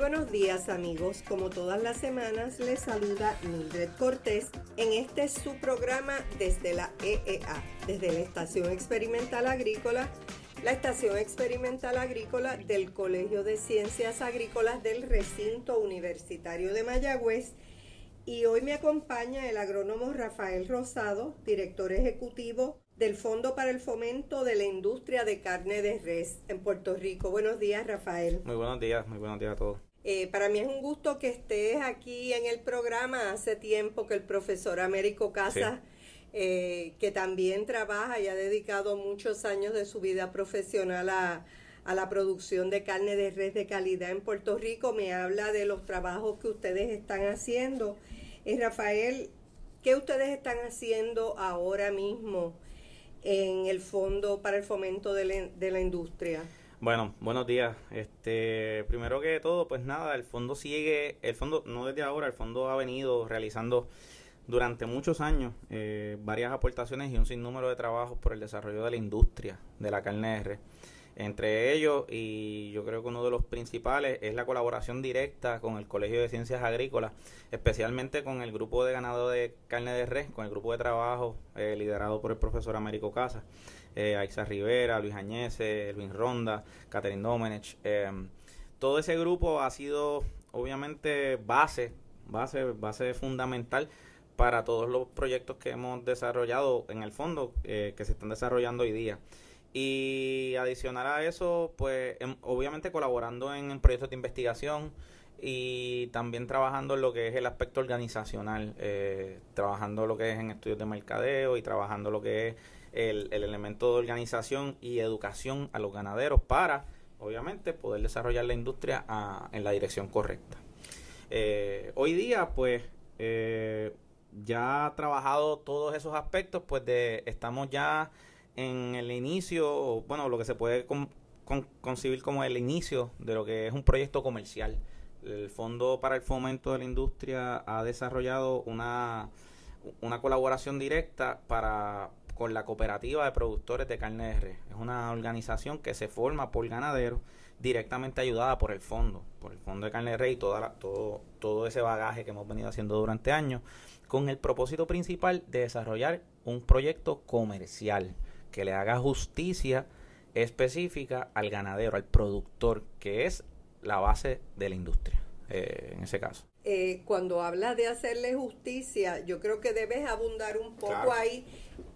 buenos días amigos, como todas las semanas les saluda Mildred Cortés en este su programa desde la EEA, desde la Estación Experimental Agrícola, la Estación Experimental Agrícola del Colegio de Ciencias Agrícolas del Recinto Universitario de Mayagüez y hoy me acompaña el agrónomo Rafael Rosado, director ejecutivo del Fondo para el Fomento de la Industria de Carne de Res en Puerto Rico. Buenos días, Rafael. Muy buenos días, muy buenos días a todos. Eh, para mí es un gusto que estés aquí en el programa. Hace tiempo que el profesor Américo Casas, eh, que también trabaja y ha dedicado muchos años de su vida profesional a, la producción de carne de res de calidad en Puerto Rico, me habla de los trabajos que ustedes están haciendo. Eh, Rafael, ¿qué ustedes están haciendo ahora mismo en el Fondo para el Fomento de la Industria? Bueno, buenos días. Este, primero que todo, pues nada, el fondo sigue, el fondo no desde ahora, el fondo ha venido realizando durante muchos años eh, varias aportaciones y un sinnúmero de trabajos por el desarrollo de la industria de la carne R. Entre ellos, y yo creo que uno de los principales, es la colaboración directa con el Colegio de Ciencias Agrícolas, especialmente con el grupo de ganado de carne de res, con el grupo de trabajo eh, liderado por el profesor Américo Casas eh, Aixa Rivera, Luis Añese, Luis Ronda, Catherine Domenech. Em, todo ese grupo ha sido obviamente base, base, base fundamental para todos los proyectos que hemos desarrollado en el fondo, eh, que se están desarrollando hoy día. Y adicional a eso, pues em, obviamente colaborando en, proyectos de investigación y también trabajando en lo que es el aspecto organizacional, eh, trabajando lo que es en estudios de mercadeo y trabajando lo que es el, elemento de organización y educación a los ganaderos para, obviamente, poder desarrollar la industria en la dirección correcta. Eh, hoy día, pues, ya trabajado todos esos aspectos, pues de, estamos ya en el inicio, bueno, lo que se puede concebir como el inicio de lo que es un proyecto comercial. El Fondo para el Fomento de la Industria ha desarrollado una, una colaboración directa para con la Cooperativa de Productores de Carne de Res. Es una organización que se forma por ganaderos directamente ayudada por el fondo, por el Fondo de Carne de Res y toda todo, todo ese bagaje que hemos venido haciendo durante años, con el propósito principal de desarrollar un proyecto comercial que le haga justicia específica al ganadero, al productor, que es la base de la industria, eh, en ese caso. Eh, cuando habla de hacerle justicia, yo creo que debes abundar un poco ahí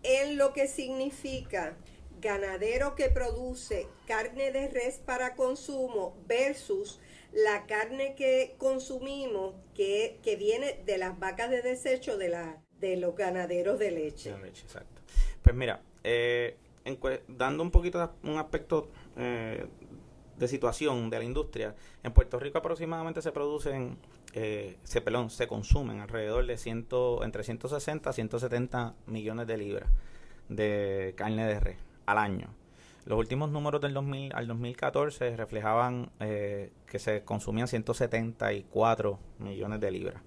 en lo que significa ganadero que produce carne de res para consumo versus la carne que consumimos que, viene de las vacas de desecho de, la, de los ganaderos de leche. exacto. Pues mira, eh, dando un poquito un aspecto eh, de situación de la industria, en Puerto Rico aproximadamente se producen, eh, se, pelón, se consumen alrededor de ciento, entre 160 a 170 millones de libras de carne de res al año. Los últimos números del 2000 al 2014 reflejaban eh, que se consumían 174 millones de libras.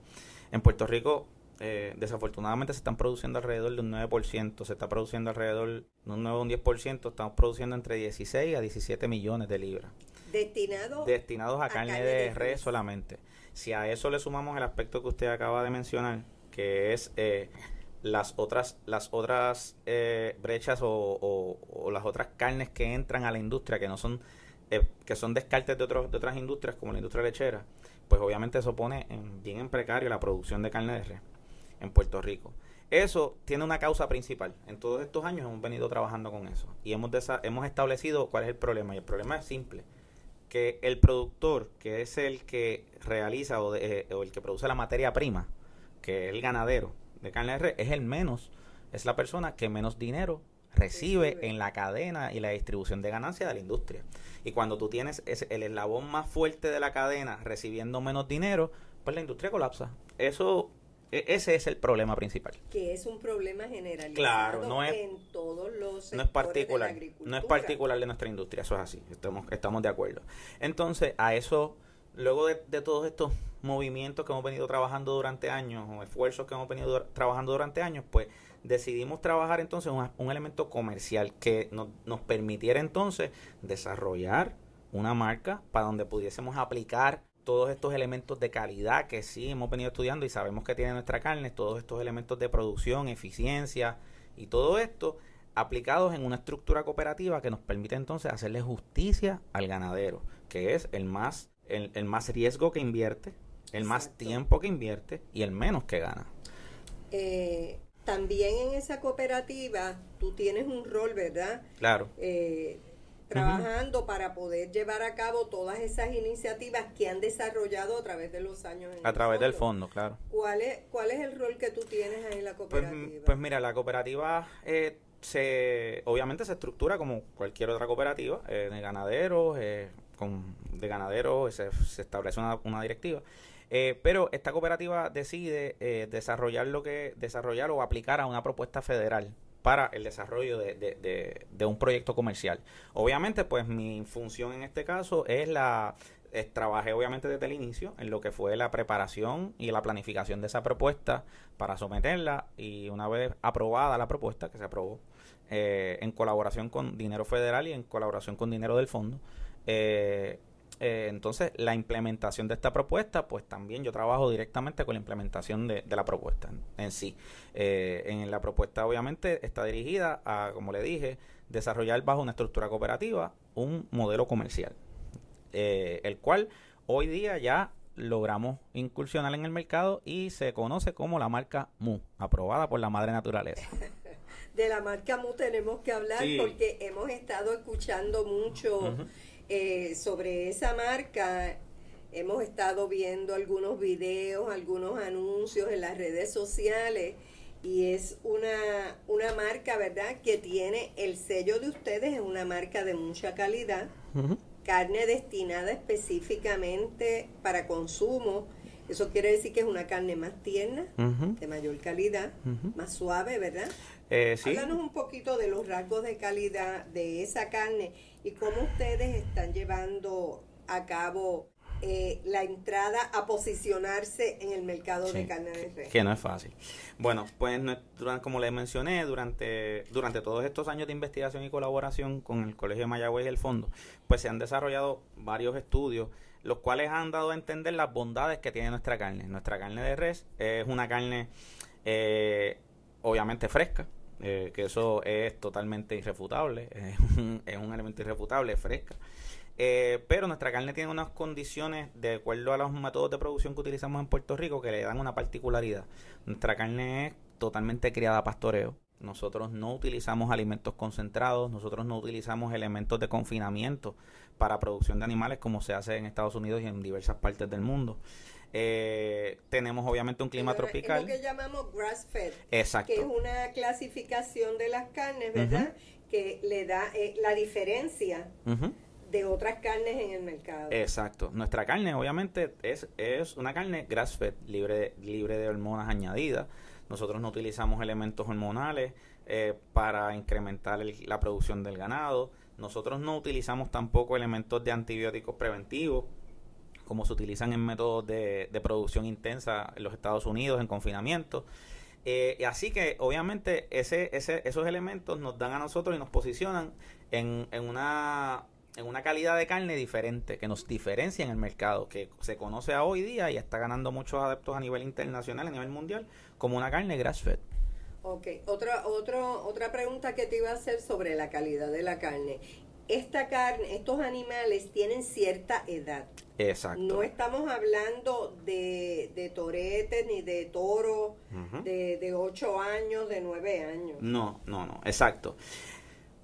En Puerto Rico, eh, desafortunadamente, se están produciendo alrededor de un 9%, se está produciendo alrededor de un 9 o un 10%, estamos produciendo entre 16 a 17 millones de libras. Destinado destinados a, carne, de, res solamente. Si a eso le sumamos el aspecto que usted acaba de mencionar, que es eh, las otras las otras eh, brechas o, las otras carnes que entran a la industria que no son eh, que son descartes de otros de otras industrias como la industria lechera pues obviamente eso pone en, bien en precario la producción de carne de res en Puerto Rico. Eso tiene una causa principal. En todos estos años hemos venido trabajando con eso y hemos hemos establecido cuál es el problema. Y el problema es simple que el productor que es el que realiza o, eh, o el que produce la materia prima que es el ganadero de de res es el menos, es la persona que menos dinero recibe en la cadena y la distribución de ganancias de la industria. Y cuando tú tienes ese, el eslabón más fuerte de la cadena recibiendo menos dinero, pues la industria colapsa. Eso e, ese es el problema principal. Que es un problema generalizado claro, no es, en todos los no es particular, no es particular de nuestra industria, eso es así, estamos, estamos de acuerdo. Entonces, a eso luego de, todos estos movimientos que hemos venido trabajando durante años o esfuerzos que hemos venido trabajando durante años, pues decidimos trabajar entonces un, elemento comercial que nos permitiera entonces desarrollar una marca para donde pudiésemos aplicar todos estos elementos de calidad que sí hemos venido estudiando y sabemos que tiene nuestra carne, todos estos elementos de producción, eficiencia y todo esto aplicados en una estructura cooperativa que nos permite entonces hacerle justicia al ganadero, que es el más, el, más riesgo que invierte, el más tiempo que invierte y el menos que gana. Eh, también en esa cooperativa tú tienes un rol, ¿verdad? Claro. Eh, trabajando para poder llevar a cabo todas esas iniciativas que han desarrollado a través de los años. a través del fondo, claro. ¿Cuál es, ¿Cuál es el rol que tú tienes ahí en la pues, cooperativa? Pues, mira, la cooperativa eh, se obviamente se estructura como cualquier otra cooperativa eh, de ganaderos, eh, con, de ganaderos se, se establece una, una directiva. Eh, pero esta cooperativa decide eh, desarrollar lo que desarrollar o aplicar a una propuesta federal para el desarrollo de, de, de, un proyecto comercial. Obviamente, pues mi función en este caso es la trabajé obviamente desde el inicio en lo que fue la preparación y la planificación de esa propuesta para someterla y una vez aprobada la propuesta que se aprobó eh, en colaboración con dinero federal y en colaboración con dinero del fondo eh, eh, entonces, la implementación de esta propuesta, pues también yo trabajo directamente con la implementación de, la propuesta en, sí. Eh, en la propuesta, obviamente, está dirigida a, como le dije, desarrollar bajo una estructura cooperativa un modelo comercial, eh, el cual hoy día ya logramos incursionar en el mercado y se conoce como la marca MU, aprobada por la madre naturaleza. De la marca MU tenemos que hablar porque hemos estado escuchando mucho. Eh, sobre esa marca hemos estado viendo algunos videos, algunos anuncios en las redes sociales y es una, una marca, ¿verdad?, que tiene el sello de ustedes, es una marca de mucha calidad, carne destinada específicamente para consumo. Eso quiere decir que es una carne más tierna, de mayor calidad, más suave, ¿verdad? Eh, Háblanos un poquito de los rasgos de calidad de esa carne y cómo ustedes están llevando a cabo eh, la entrada a posicionarse en el mercado de carne de res. Que no es fácil. Bueno, pues como les mencioné, durante, durante todos estos años de investigación y colaboración con el Colegio de Mayagüez y el Fondo, pues se han desarrollado varios estudios, los cuales han dado a entender las bondades que tiene nuestra carne. Nuestra carne de res es una carne eh, obviamente fresca, eh, que eso es totalmente irrefutable, es un, elemento irrefutable, fresca. Eh, pero nuestra carne tiene unas condiciones de acuerdo a los métodos de producción que utilizamos en Puerto Rico que le dan una particularidad. Nuestra carne es totalmente criada a pastoreo. Nosotros no utilizamos alimentos concentrados, nosotros no utilizamos elementos de confinamiento para producción de animales como se hace en Estados Unidos y en diversas partes del mundo. Eh, tenemos obviamente un clima tropical. Es lo que llamamos grass fed. Exacto. Que es una clasificación de las carnes, ¿verdad? Que le da eh, la diferencia. de otras carnes en el mercado. Exacto. Nuestra carne, obviamente, es, es una carne grass-fed, libre de, libre de hormonas añadidas. Nosotros no utilizamos elementos hormonales eh, para incrementar la producción del ganado. Nosotros no utilizamos tampoco elementos de antibióticos preventivos como se utilizan en métodos de, producción intensa en los Estados Unidos, en confinamiento. Eh, así que obviamente ese, ese, esos elementos nos dan a nosotros y nos posicionan en, en, una, en una calidad de carne diferente, que nos diferencia en el mercado, que se conoce a hoy día y está ganando muchos adeptos a nivel internacional, a nivel mundial, como una carne grass-fed. Ok, otra, otro, otra pregunta que te iba a hacer sobre la calidad de la carne esta carne, estos animales tienen cierta edad. Exacto. No estamos hablando de, de toretes ni de toro de, de 8 años, de 9 años. No, no, no, exacto.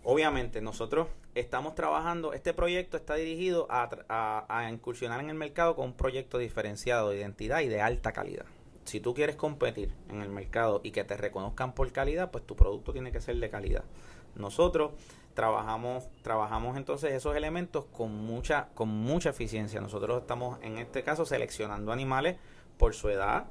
Obviamente nosotros estamos trabajando, este proyecto está dirigido a, a, a, incursionar en el mercado con un proyecto diferenciado de identidad y de alta calidad. Si tú quieres competir en el mercado y que te reconozcan por calidad, pues tu producto tiene que ser de calidad. Nosotros trabajamos trabajamos entonces esos elementos con mucha con mucha eficiencia nosotros estamos en este caso seleccionando animales por su edad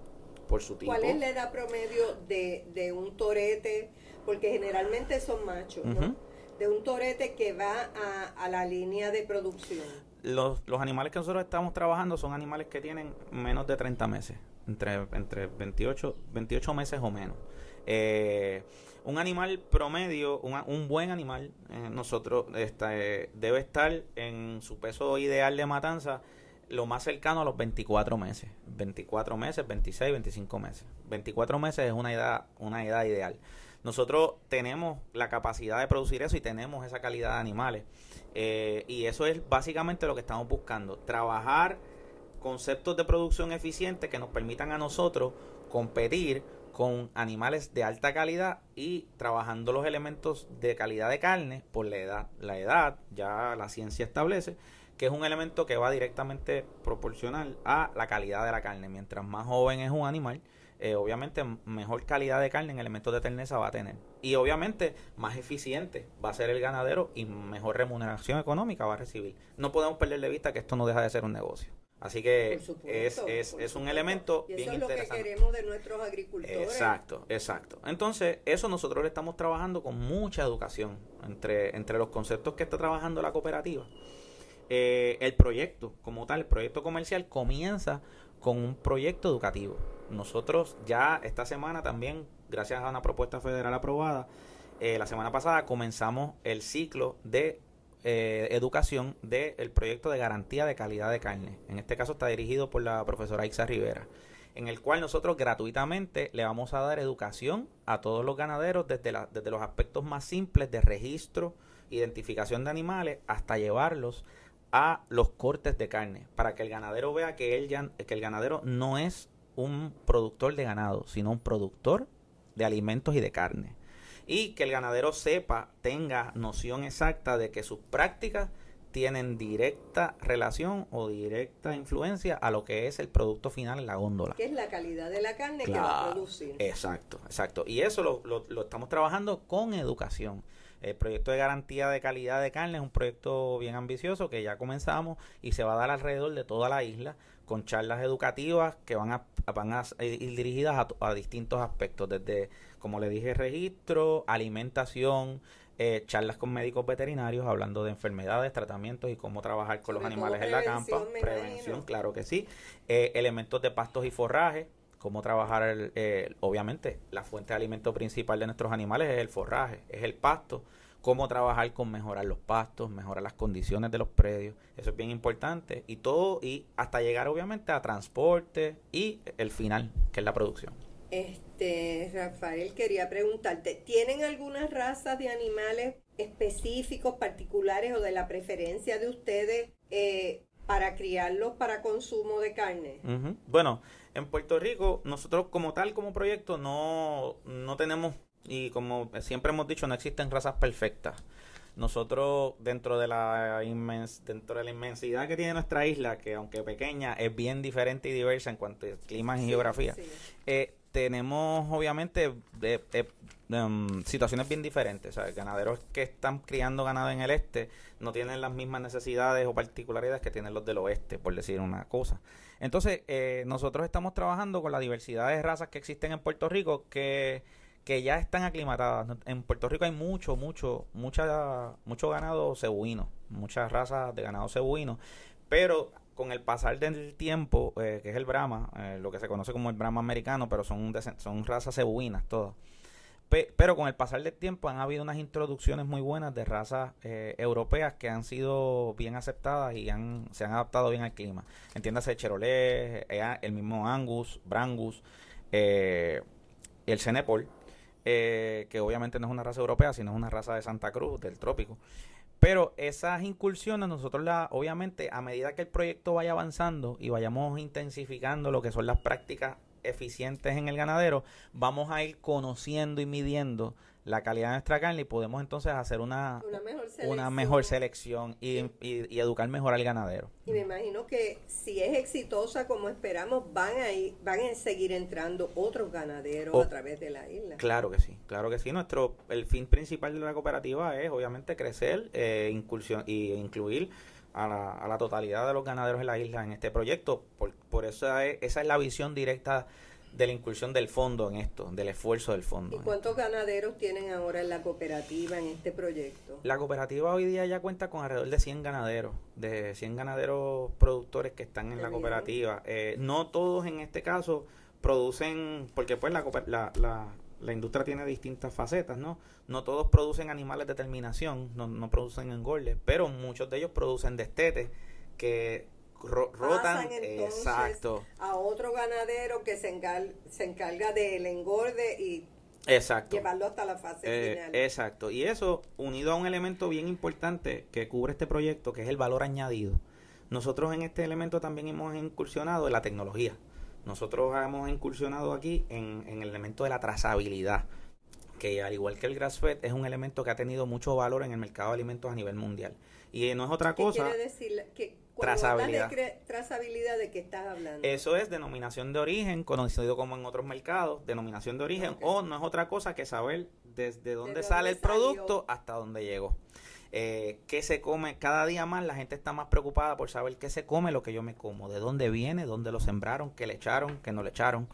por su tipo ¿cuál es la edad promedio de, de un torete? porque generalmente son machos ¿no? De un torete que va a, a la línea de producción los, los animales que nosotros estamos trabajando son animales que tienen menos de 30 meses, entre, entre 28, 28 meses o menos. Eh, un animal promedio, un buen animal, eh, nosotros este, debe estar en su peso ideal de matanza lo más cercano a los 24 meses. 24 meses, 26, 25 meses. 24 meses es una edad, una edad ideal. Nosotros tenemos la capacidad de producir eso y tenemos esa calidad de animales. Eh, y eso es básicamente lo que estamos buscando. Trabajar conceptos de producción eficiente que nos permitan a nosotros competir con animales de alta calidad y trabajando los elementos de calidad de carne por la edad. La edad, ya la ciencia establece, que es un elemento que va directamente proporcional a la calidad de la carne. Mientras más joven es un animal, eh, obviamente mejor calidad de carne en elementos de terneza va a tener. Y obviamente más eficiente va a ser el ganadero y mejor remuneración económica va a recibir. No podemos perder de vista que esto no deja de ser un negocio. Así que es, es, es un elemento y eso es lo que queremos de nuestros agricultores. Exacto, exacto. Entonces, eso nosotros le estamos trabajando con mucha educación entre, entre los conceptos que está trabajando la cooperativa. Eh, el proyecto, como tal, el proyecto comercial comienza con un proyecto educativo. Nosotros ya esta semana también, gracias a una propuesta federal aprobada, eh, la semana pasada comenzamos el ciclo de eh, educación del proyecto de garantía de calidad de carne. En este caso está dirigido por la profesora Ixa Rivera, en el cual nosotros gratuitamente le vamos a dar educación a todos los ganaderos desde, desde los aspectos más simples de registro, identificación de animales, hasta llevarlos a los cortes de carne, para que el ganadero vea que, él ya, que el ganadero no es un productor de ganado, sino un productor de alimentos y de carne y que el ganadero sepa, tenga noción exacta de que sus prácticas tienen directa relación o directa influencia a lo que es el producto final en la góndola. Que es la calidad de la carne que va a producir. Exacto, exacto. Y eso lo, lo, lo, estamos trabajando con educación. El proyecto de garantía de calidad de carne es un proyecto bien ambicioso que ya comenzamos y se va a dar alrededor de toda la isla con charlas educativas que van a, van a ir dirigidas a, a distintos aspectos, desde como le dije, registro, alimentación, eh, charlas con médicos veterinarios hablando de enfermedades, tratamientos y cómo trabajar con los animales en la campa. Prevención, claro que sí. Eh, elementos de pastos y forraje, cómo trabajar, eh, obviamente, la fuente de alimento principal de nuestros animales es el forraje, es el pasto. Cómo trabajar con mejorar los pastos, mejorar las condiciones de los predios, eso es bien importante. Y todo, y hasta llegar obviamente a transporte y el final, que es la producción. Este, Rafael, quería preguntarte, ¿tienen algunas razas de animales específicos, particulares o de la preferencia de ustedes eh, para criarlos para consumo de carne? Bueno, en Puerto Rico, nosotros como tal, como proyecto, no, no tenemos, y como siempre hemos dicho, no existen razas perfectas nosotros dentro de la inmens dentro de la inmensidad que tiene nuestra isla que aunque pequeña es bien diferente y diversa en cuanto a clima y geografía eh, tenemos obviamente em, situaciones bien diferentes. Ganaderos que están criando ganado en el este no tienen las mismas necesidades o particularidades que tienen los del oeste, por decir una cosa. Entonces, eh, nosotros estamos trabajando con la diversidad de razas que existen en Puerto Rico que, que ya están aclimatadas. En Puerto Rico hay mucho, mucho, mucha, mucho ganado cebuino, muchas razas de ganado cebuino, pero con el pasar del tiempo, eh, que es el Brahma, eh, lo que se conoce como el Brahma americano, pero son, son razas cebuinas todas. pero con el pasar del tiempo han habido unas introducciones muy buenas de razas eh, europeas que han sido bien aceptadas y han, se han adaptado bien al clima. Entiéndase Cherolé, el mismo Angus, Brangus, el Cenepol, que obviamente no es una raza europea, sino es una raza de Santa Cruz, del trópico. Pero esas incursiones nosotros la, obviamente a medida que el proyecto vaya avanzando y vayamos intensificando lo que son las prácticas eficientes en el ganadero, vamos a ir conociendo y midiendo la calidad de nuestra carne y podemos entonces hacer una, una mejor selección, y, educar mejor al ganadero. Y me imagino que si es exitosa como esperamos, van a, ir, van a seguir entrando otros ganaderos a través de la isla. Claro que sí, claro que sí. Nuestro, el fin principal de la cooperativa es obviamente crecer eh, incursión, y incluir a la, a la, totalidad de los ganaderos en la isla en este proyecto. Por, por eso esa es la visión directa de la incursión del fondo en esto, del esfuerzo del fondo. ¿Y cuántos ganaderos tienen ahora en la cooperativa en este proyecto? La cooperativa hoy día ya cuenta con alrededor de 100 ganaderos, de 100 ganaderos productores que están en la cooperativa. Eh, no todos en este caso producen, porque pues la, la, la, la, industria tiene distintas facetas, ¿no? No todos producen animales de terminación, no, no producen engordes, pero muchos de ellos producen destetes que rotan exacto a otro ganadero que se, encarga, se encarga del engorde y exacto. llevarlo hasta la fase eh, final. Exacto, y eso unido a un elemento bien importante que cubre este proyecto, que es el valor añadido. Nosotros en este elemento también hemos incursionado en la tecnología. Nosotros hemos incursionado aquí en, en el elemento de la trazabilidad que al igual que el grass fed es un elemento que ha tenido mucho valor en el mercado de alimentos a nivel mundial. Y no es otra cosa. Quiere decir que trazabilidad. De trazabilidad de qué estás hablando. Eso es denominación de origen, conocido como en otros mercados, denominación de origen, o no es otra cosa que saber desde dónde sale el producto hasta dónde llegó. Eh, qué se come cada día más la gente está más preocupada por saber qué se come lo que yo me como de dónde viene dónde lo sembraron qué le echaron qué no le echaron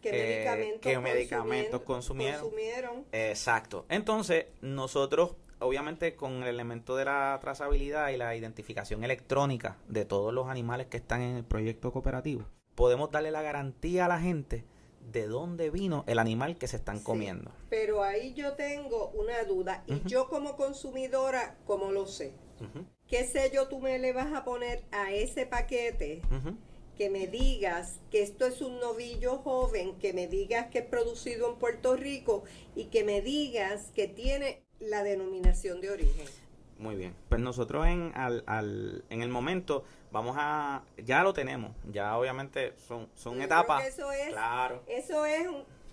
qué medicamentos, consumieron exacto entonces nosotros obviamente con el elemento de la trazabilidad y la identificación electrónica de todos los animales que están en el proyecto cooperativo, podemos darle la garantía a la gente de dónde vino el animal que se están comiendo. Pero ahí yo tengo una duda y yo como consumidora, ¿cómo lo sé? ¿Qué sello tú me le vas a poner a ese paquete? Que me digas que esto es un novillo joven, que me digas que es producido en Puerto Rico y que me digas que tiene la denominación de origen. Muy bien. Pues nosotros en, al, al, en el momento vamos a... Ya lo tenemos. Ya obviamente son, son etapas. Eso es, claro. Eso es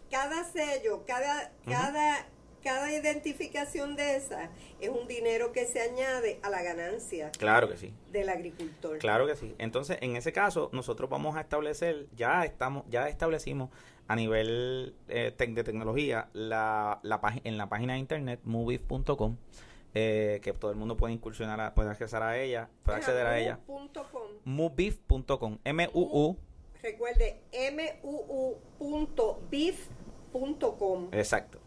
cada sello, cada, cada, cada identificación de esa es un dinero que se añade a la ganancia. Claro que sí. Del agricultor. Claro que sí. Entonces, en ese caso, nosotros vamos a establecer, ya estamos, ya establecimos a nivel eh, de tecnología la, la en la página de internet movies.com eh, que todo el mundo puede incursionar, puede acceder a ella, puede acceder a ella. Movebeef.com. M-U-U. Recuerde, M-U-U.beef.com. Exacto.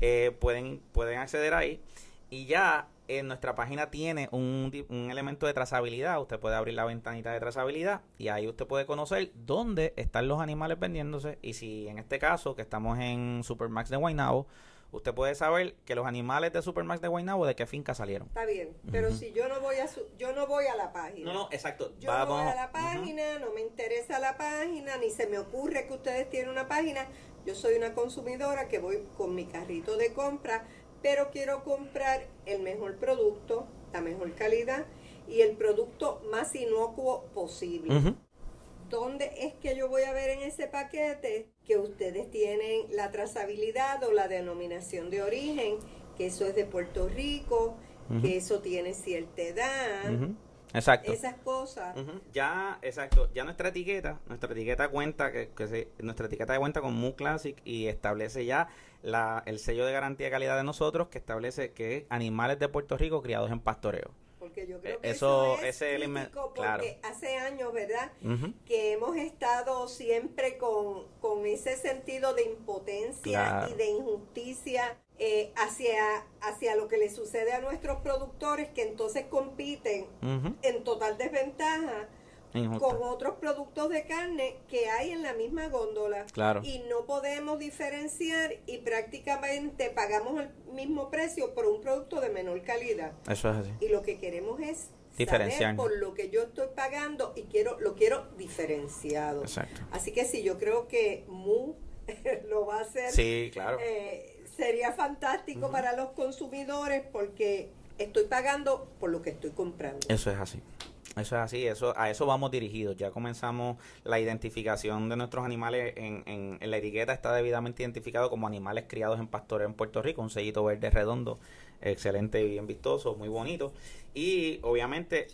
Eh, pueden, pueden acceder ahí y ya en nuestra página tiene un, un, elemento de trazabilidad. Usted puede abrir la ventanita de trazabilidad y ahí usted puede conocer dónde están los animales vendiéndose. Y si en este caso, que estamos en Supermax de Guaynabo, usted puede saber que los animales de Supermax de Guaynabo de qué finca salieron. Está bien, pero si yo no voy a yo no voy a la página. No, no, exacto. Yo no voy a la página, no me interesa la página, ni se me ocurre que ustedes tienen una página. Yo soy una consumidora que voy con mi carrito de compra pero quiero comprar el mejor producto, la mejor calidad y el producto más inocuo posible. ¿Dónde es que yo voy a ver en ese paquete que ustedes tienen la trazabilidad o la denominación de origen, que eso es de Puerto Rico, que eso tiene cierta edad? Exacto. Esas cosas. Ya, exacto. Ya nuestra etiqueta, nuestra etiqueta cuenta que, que nuestra etiqueta de cuenta con Mu Classic y establece ya la, el sello de garantía de calidad de nosotros que establece que es animales de Puerto Rico criados en pastoreo. Porque yo creo que eso, es ese porque hace años, ¿verdad? Que hemos estado siempre con, con ese sentido de impotencia y de injusticia eh, hacia, hacia lo que le sucede a nuestros productores que entonces compiten en total desventaja con otros productos de carne que hay en la misma góndola. Claro. Y no podemos diferenciar y prácticamente pagamos el mismo precio por un producto de menor calidad. Eso es así. Y lo que queremos es diferenciar por lo que yo estoy pagando y quiero lo quiero diferenciado. Exacto. Así que sí, yo creo que Mu lo va a hacer. Sí, claro. Eh, sería fantástico para los consumidores porque estoy pagando por lo que estoy comprando. Eso es así. Eso es así, eso, a eso vamos dirigidos. Ya comenzamos la identificación de nuestros animales en, en, la etiqueta, está debidamente identificado como animales criados en pastoreo en Puerto Rico, un sellito verde redondo, excelente y bien vistoso, muy bonito. Y obviamente,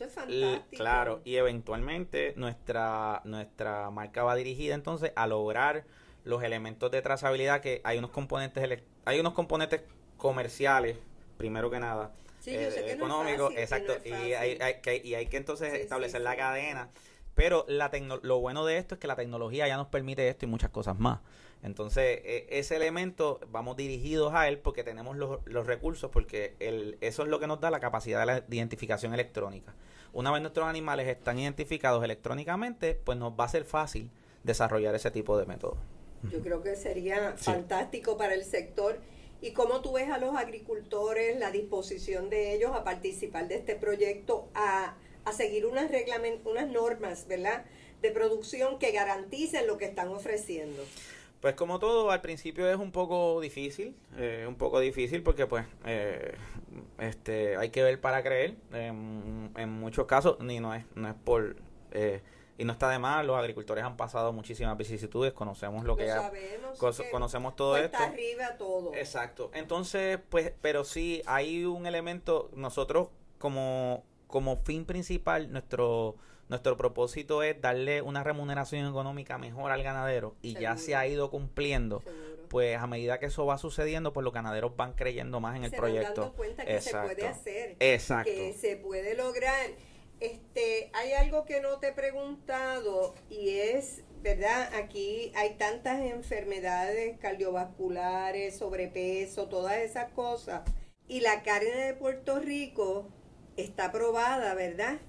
claro, y eventualmente nuestra, nuestra marca va dirigida entonces a lograr los elementos de trazabilidad que hay unos componentes hay unos componentes comerciales primero que nada sí, eh, económicos exacto y, hay, que, y hay que entonces establecer la cadena Pero la lo bueno de esto es que la tecnología ya nos permite esto y muchas cosas más. Entonces, e, ese elemento vamos dirigidos a él porque tenemos los, los recursos, porque el, eso es lo que nos da la capacidad de la identificación electrónica. Una vez nuestros animales están identificados electrónicamente, pues nos va a ser fácil desarrollar ese tipo de método. Yo creo que sería fantástico para el sector. ¿Y cómo tú ves a los agricultores, la disposición de ellos a participar de este proyecto, a, a seguir unas, unas normas, ¿verdad?, de producción que garanticen lo que están ofreciendo? Pues como todo, al principio es un poco difícil, eh, un poco difícil porque pues eh, este hay que ver para creer. En, muchos casos, ni no es, no es por... Eh, y no está de más, los agricultores han pasado muchísimas vicisitudes, conocemos lo, que sabemos conocemos todo esto. arriba todo. Exacto. Entonces, pues, pero sí hay un elemento, nosotros como, como fin principal, nuestro nuestro propósito es darle una remuneración económica mejor al ganadero y ya se ha ido cumpliendo. Pues a medida que eso va sucediendo, pues los ganaderos van creyendo más en el proyecto. Van dando cuenta que se puede hacer, Exacto. que se puede lograr. Este, hay algo que no te he preguntado y es, ¿verdad? Aquí hay tantas enfermedades cardiovasculares, sobrepeso, todas esas cosas. Y la carne de Puerto Rico está probada, ¿verdad?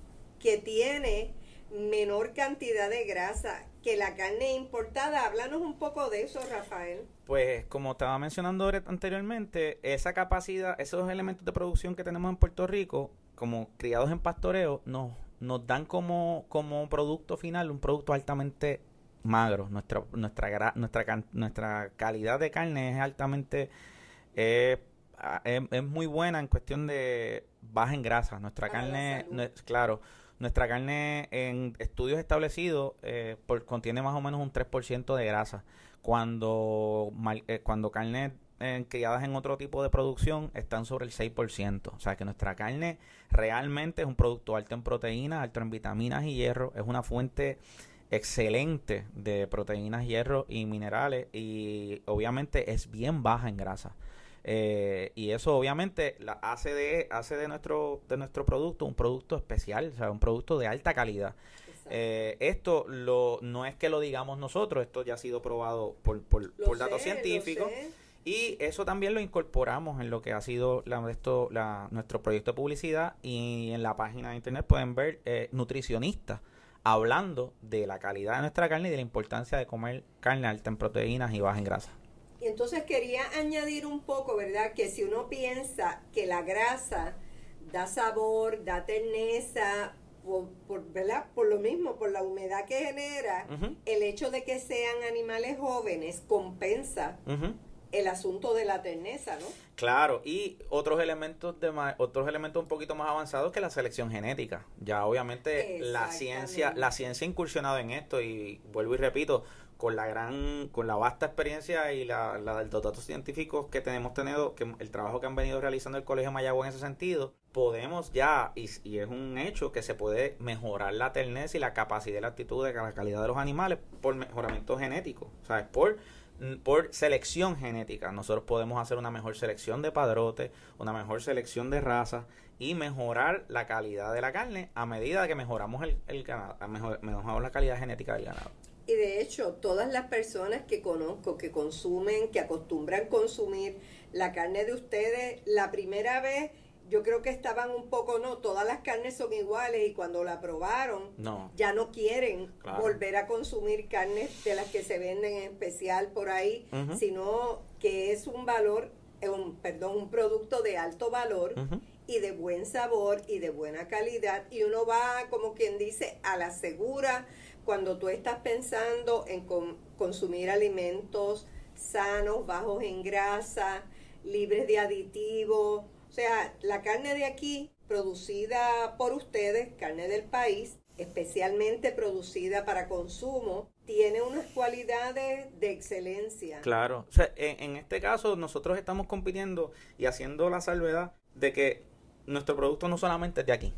que tiene menor cantidad de grasa que la carne importada. Háblanos un poco de eso, Rafael. Pues como estaba mencionando anteriormente, esa capacidad, esos elementos de producción que tenemos en Puerto Rico, como criados en pastoreo, nos, nos dan como, como producto final un producto altamente magro. Nuestra, nuestra, nuestra, nuestra calidad de carne es altamente... es, es, muy buena en cuestión de baja en grasa. Nuestra carne, claro, nuestra carne en estudios establecidos eh, contiene más o menos un 3% de grasa. Cuando, eh, cuando carnes eh, criadas en otro tipo de producción están sobre el 6%. O sea que nuestra carne realmente es un producto alto en proteínas, alto en vitaminas y hierro. Es una fuente excelente de proteínas, hierro y minerales y obviamente es bien baja en grasa. Eh, y eso obviamente la hace de hace de nuestro de nuestro producto un producto especial, o sea, un producto de alta calidad. Eh, esto lo no es que lo digamos nosotros, esto ya ha sido probado por, por, datos científicos. Y eso también lo incorporamos en lo que ha sido la, esto, la, nuestro proyecto de publicidad y en la página de internet pueden ver eh, nutricionistas hablando de la calidad de nuestra carne y de la importancia de comer carne alta en proteínas y baja en grasa. Y entonces quería añadir un poco, ¿verdad? Que si uno piensa que la grasa da sabor, da terneza, por, ¿verdad? por lo mismo, por la humedad que genera, el hecho de que sean animales jóvenes compensa el asunto de la terneza, ¿no? Claro, y otros elementos de otros elementos un poquito más avanzados que la selección genética. Ya obviamente la ciencia, la ciencia ha incursionado en esto y vuelvo y repito, con la gran, con la vasta experiencia y la, la de los datos científicos que tenemos tenido, que el trabajo que han venido realizando el Colegio Mayagüez en ese sentido, podemos ya, y, y, es un hecho que se puede mejorar la terneza y la capacidad y la actitud de la calidad de los animales por mejoramiento genético, ¿sabes? Por por selección genética. Nosotros podemos hacer una mejor selección de padrote, una mejor selección de raza y mejorar la calidad de la carne a medida que mejoramos el, el ganado, mejoramos la calidad genética del ganado. Y de hecho, todas las personas que conozco que consumen, que acostumbran consumir la carne de ustedes, la primera vez yo creo que estaban un poco, no, todas las carnes son iguales y cuando la probaron, ya no quieren volver a consumir carnes de las que se venden en especial por ahí, sino que es un valor, eh, un, perdón, un producto de alto valor. y de buen sabor y de buena calidad y uno va como quien dice a la segura cuando tú estás pensando en consumir alimentos sanos, bajos en grasa, libres de aditivos. O sea, la carne de aquí, producida por ustedes, carne del país, especialmente producida para consumo, tiene unas cualidades de excelencia. Claro, o sea, en, este caso nosotros estamos compitiendo y haciendo la salvedad de que nuestro producto no solamente es de aquí.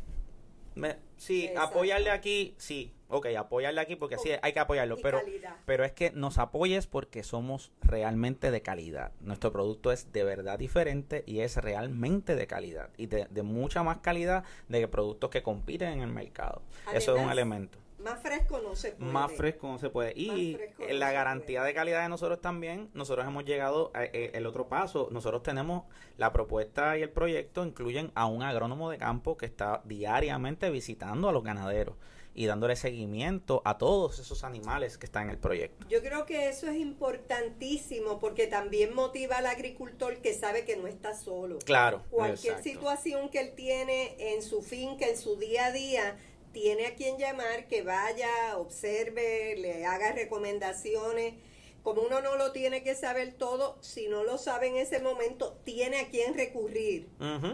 Sí, apoyarle aquí, sí, ok, apoyarle aquí porque sí, hay que apoyarlo, pero, pero es que nos apoyes porque somos realmente de calidad. Nuestro producto es de verdad diferente y es realmente de calidad y de, mucha más calidad de productos que compiten en el mercado. Eso es un elemento. Más fresco no se puede. Más fresco no se puede. Y la garantía de calidad de nosotros también, nosotros hemos llegado a, eh, el otro paso. Nosotros tenemos la propuesta y el proyecto incluyen a un agrónomo de campo que está diariamente visitando a los ganaderos y dándole seguimiento a todos esos animales que están en el proyecto. Yo creo que eso es importantísimo porque también motiva al agricultor que sabe que no está solo. Claro. Cualquier situación que él tiene en su finca, en su día a día, tiene a quien llamar, que vaya, observe, le haga recomendaciones como uno no lo tiene que saber todo, si no lo sabe en ese momento, tiene a quien recurrir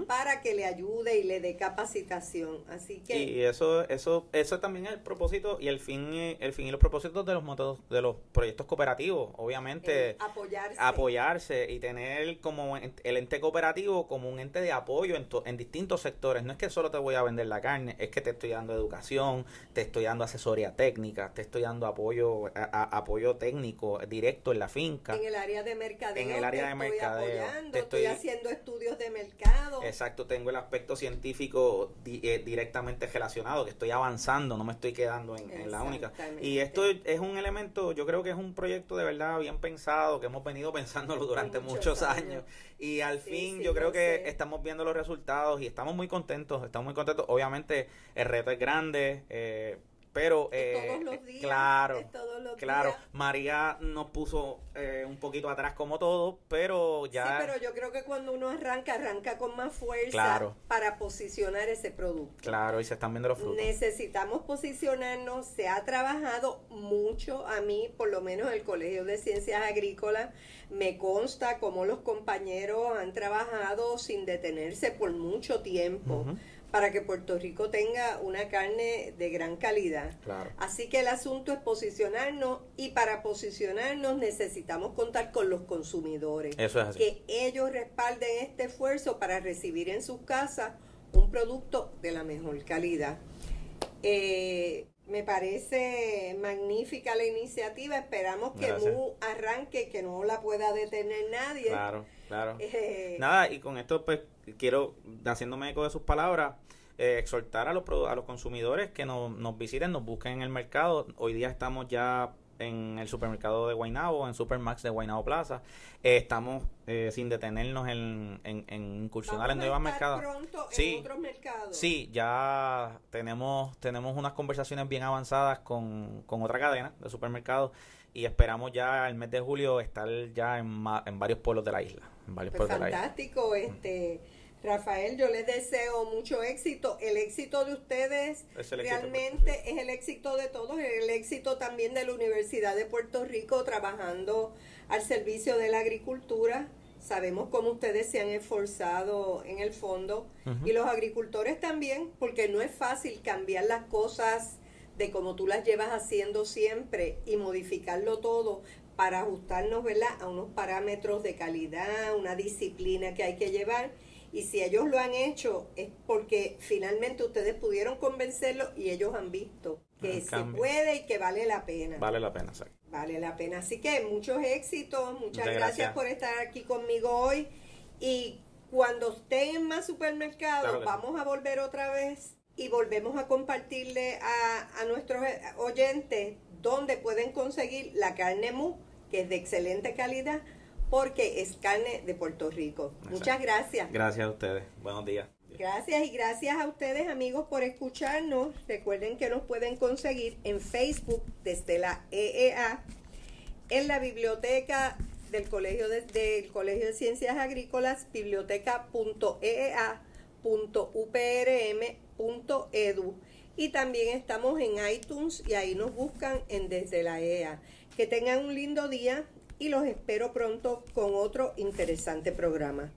para que le ayude y le dé capacitación. Así que y eso eso eso también es el propósito y el fin el fin y los propósitos de los de los proyectos cooperativos, obviamente apoyarse apoyarse y tener como el ente cooperativo como un ente de apoyo en, en distintos sectores. No es que solo te voy a vender la carne, es que te estoy dando educación, te estoy dando asesoría técnica, te estoy dando apoyo apoyo técnico directo en la finca. En el área de mercadeo. En el área de mercadeo. te estoy, haciendo estudios de mercado. Exacto, tengo el aspecto científico eh, directamente relacionado, que estoy avanzando, no me estoy quedando en, la única. Y esto es un elemento, yo creo que es un proyecto de verdad bien pensado, que hemos venido pensándolo durante muchos, años. Y al fin yo creo que estamos viendo los resultados y estamos muy contentos, estamos muy contentos. Obviamente el reto es grande. Eh, pero, eh, todos los días, claro, claro, María nos puso eh, un poquito atrás como todo, pero ya... Sí, pero yo creo que cuando uno arranca, arranca con más fuerza para posicionar ese producto. Claro, y se están viendo los frutos. Necesitamos posicionarnos, se ha trabajado mucho, a mí, por lo menos el Colegio de Ciencias Agrícolas, me consta cómo los compañeros han trabajado sin detenerse por mucho tiempo para que Puerto Rico tenga una carne de gran calidad. Así que el asunto es posicionarnos y para posicionarnos necesitamos contar con los consumidores. Eso es así. Que ellos respalden este esfuerzo para recibir en sus casas un producto de la mejor calidad. Eh, me parece magnífica la iniciativa. Esperamos que Mu arranque, que no la pueda detener nadie. Claro, claro. Eh, Nada, y con esto pues quiero, haciéndome eco de sus palabras, eh, exhortar a los, a los consumidores que nos, nos visiten, nos busquen en el mercado. Hoy día estamos ya en el supermercado de Guaynabo, en Supermax de Guaynabo Plaza. Eh, estamos eh, sin detenernos en, en, incursionar en nuevos mercados. Pronto sí, en otros mercados. Sí, ya tenemos, tenemos unas conversaciones bien avanzadas con, con otra cadena de supermercados y esperamos ya el mes de julio estar ya en, en varios pueblos de la isla. En varios pues fantástico, este Rafael, yo les deseo mucho éxito. El éxito de ustedes realmente es el éxito de todos, el éxito también de la Universidad de Puerto Rico trabajando al servicio de la agricultura. Sabemos cómo ustedes se han esforzado en el fondo y los agricultores también, porque no es fácil cambiar las cosas de como tú las llevas haciendo siempre y modificarlo todo para ajustarnos ¿verdad? a unos parámetros de calidad, una disciplina que hay que llevar y si ellos lo han hecho es porque finalmente ustedes pudieron convencerlos y ellos han visto que se puede y que vale la pena. Vale la pena, sí. Vale la pena. Así que muchos éxitos, muchas, gracias. por estar aquí conmigo hoy. Y cuando estén en más supermercados, vamos a volver otra vez y volvemos a compartirle a, a nuestros oyentes dónde pueden conseguir la carne mu, que es de excelente calidad porque es carne de Puerto Rico. Muchas gracias. Gracias a ustedes. Buenos días. Gracias y gracias a ustedes amigos por escucharnos. Recuerden que nos pueden conseguir en Facebook desde la EEA, en la biblioteca del Colegio de, del Colegio de Ciencias Agrícolas, biblioteca.eea.uprm.edu y también estamos en iTunes y ahí nos buscan en desde la EEA. Que tengan un lindo día y los espero pronto con otro interesante programa.